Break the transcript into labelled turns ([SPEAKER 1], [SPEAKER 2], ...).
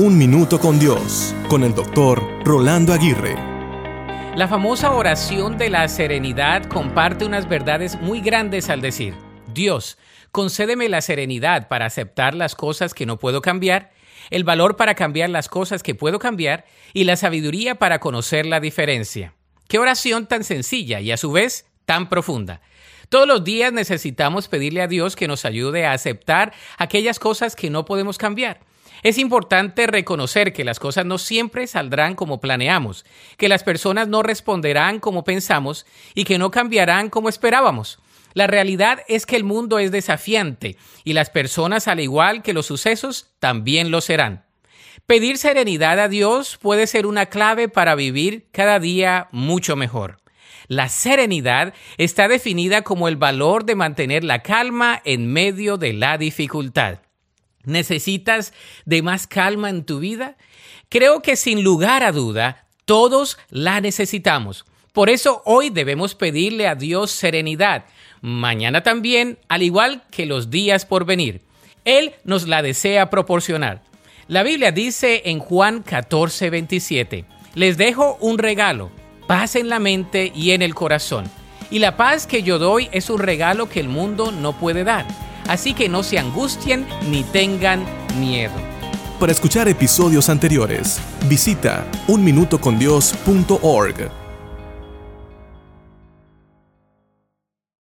[SPEAKER 1] Un Minuto con Dios, con el doctor Rolando Aguirre.
[SPEAKER 2] La famosa oración de la serenidad comparte unas verdades muy grandes al decir, Dios, concédeme la serenidad para aceptar las cosas que no puedo cambiar, el valor para cambiar las cosas que puedo cambiar y la sabiduría para conocer la diferencia. Qué oración tan sencilla y a su vez tan profunda. Todos los días necesitamos pedirle a Dios que nos ayude a aceptar aquellas cosas que no podemos cambiar es importante reconocer que las cosas no siempre saldrán como planeamos, que las personas no responderán como pensamos y que no cambiarán como esperábamos. La realidad es que el mundo es desafiante y las personas, al igual que los sucesos, también lo serán. Pedir serenidad a Dios puede ser una clave para vivir cada día mucho mejor. La serenidad está definida como el valor de mantener la calma en medio de la dificultad. ¿Necesitas de más calma en tu vida? Creo que sin lugar a duda, todos la necesitamos. Por eso hoy debemos pedirle a Dios serenidad. Mañana también, al igual que los días por venir. Él nos la desea proporcionar. La Biblia dice en Juan 14, 27, les dejo un regalo, paz en la mente y en el corazón. Y la paz que yo doy es un regalo que el mundo no puede dar así que no se angustien ni tengan miedo.
[SPEAKER 1] Para escuchar episodios anteriores, visita unminutocondios.org.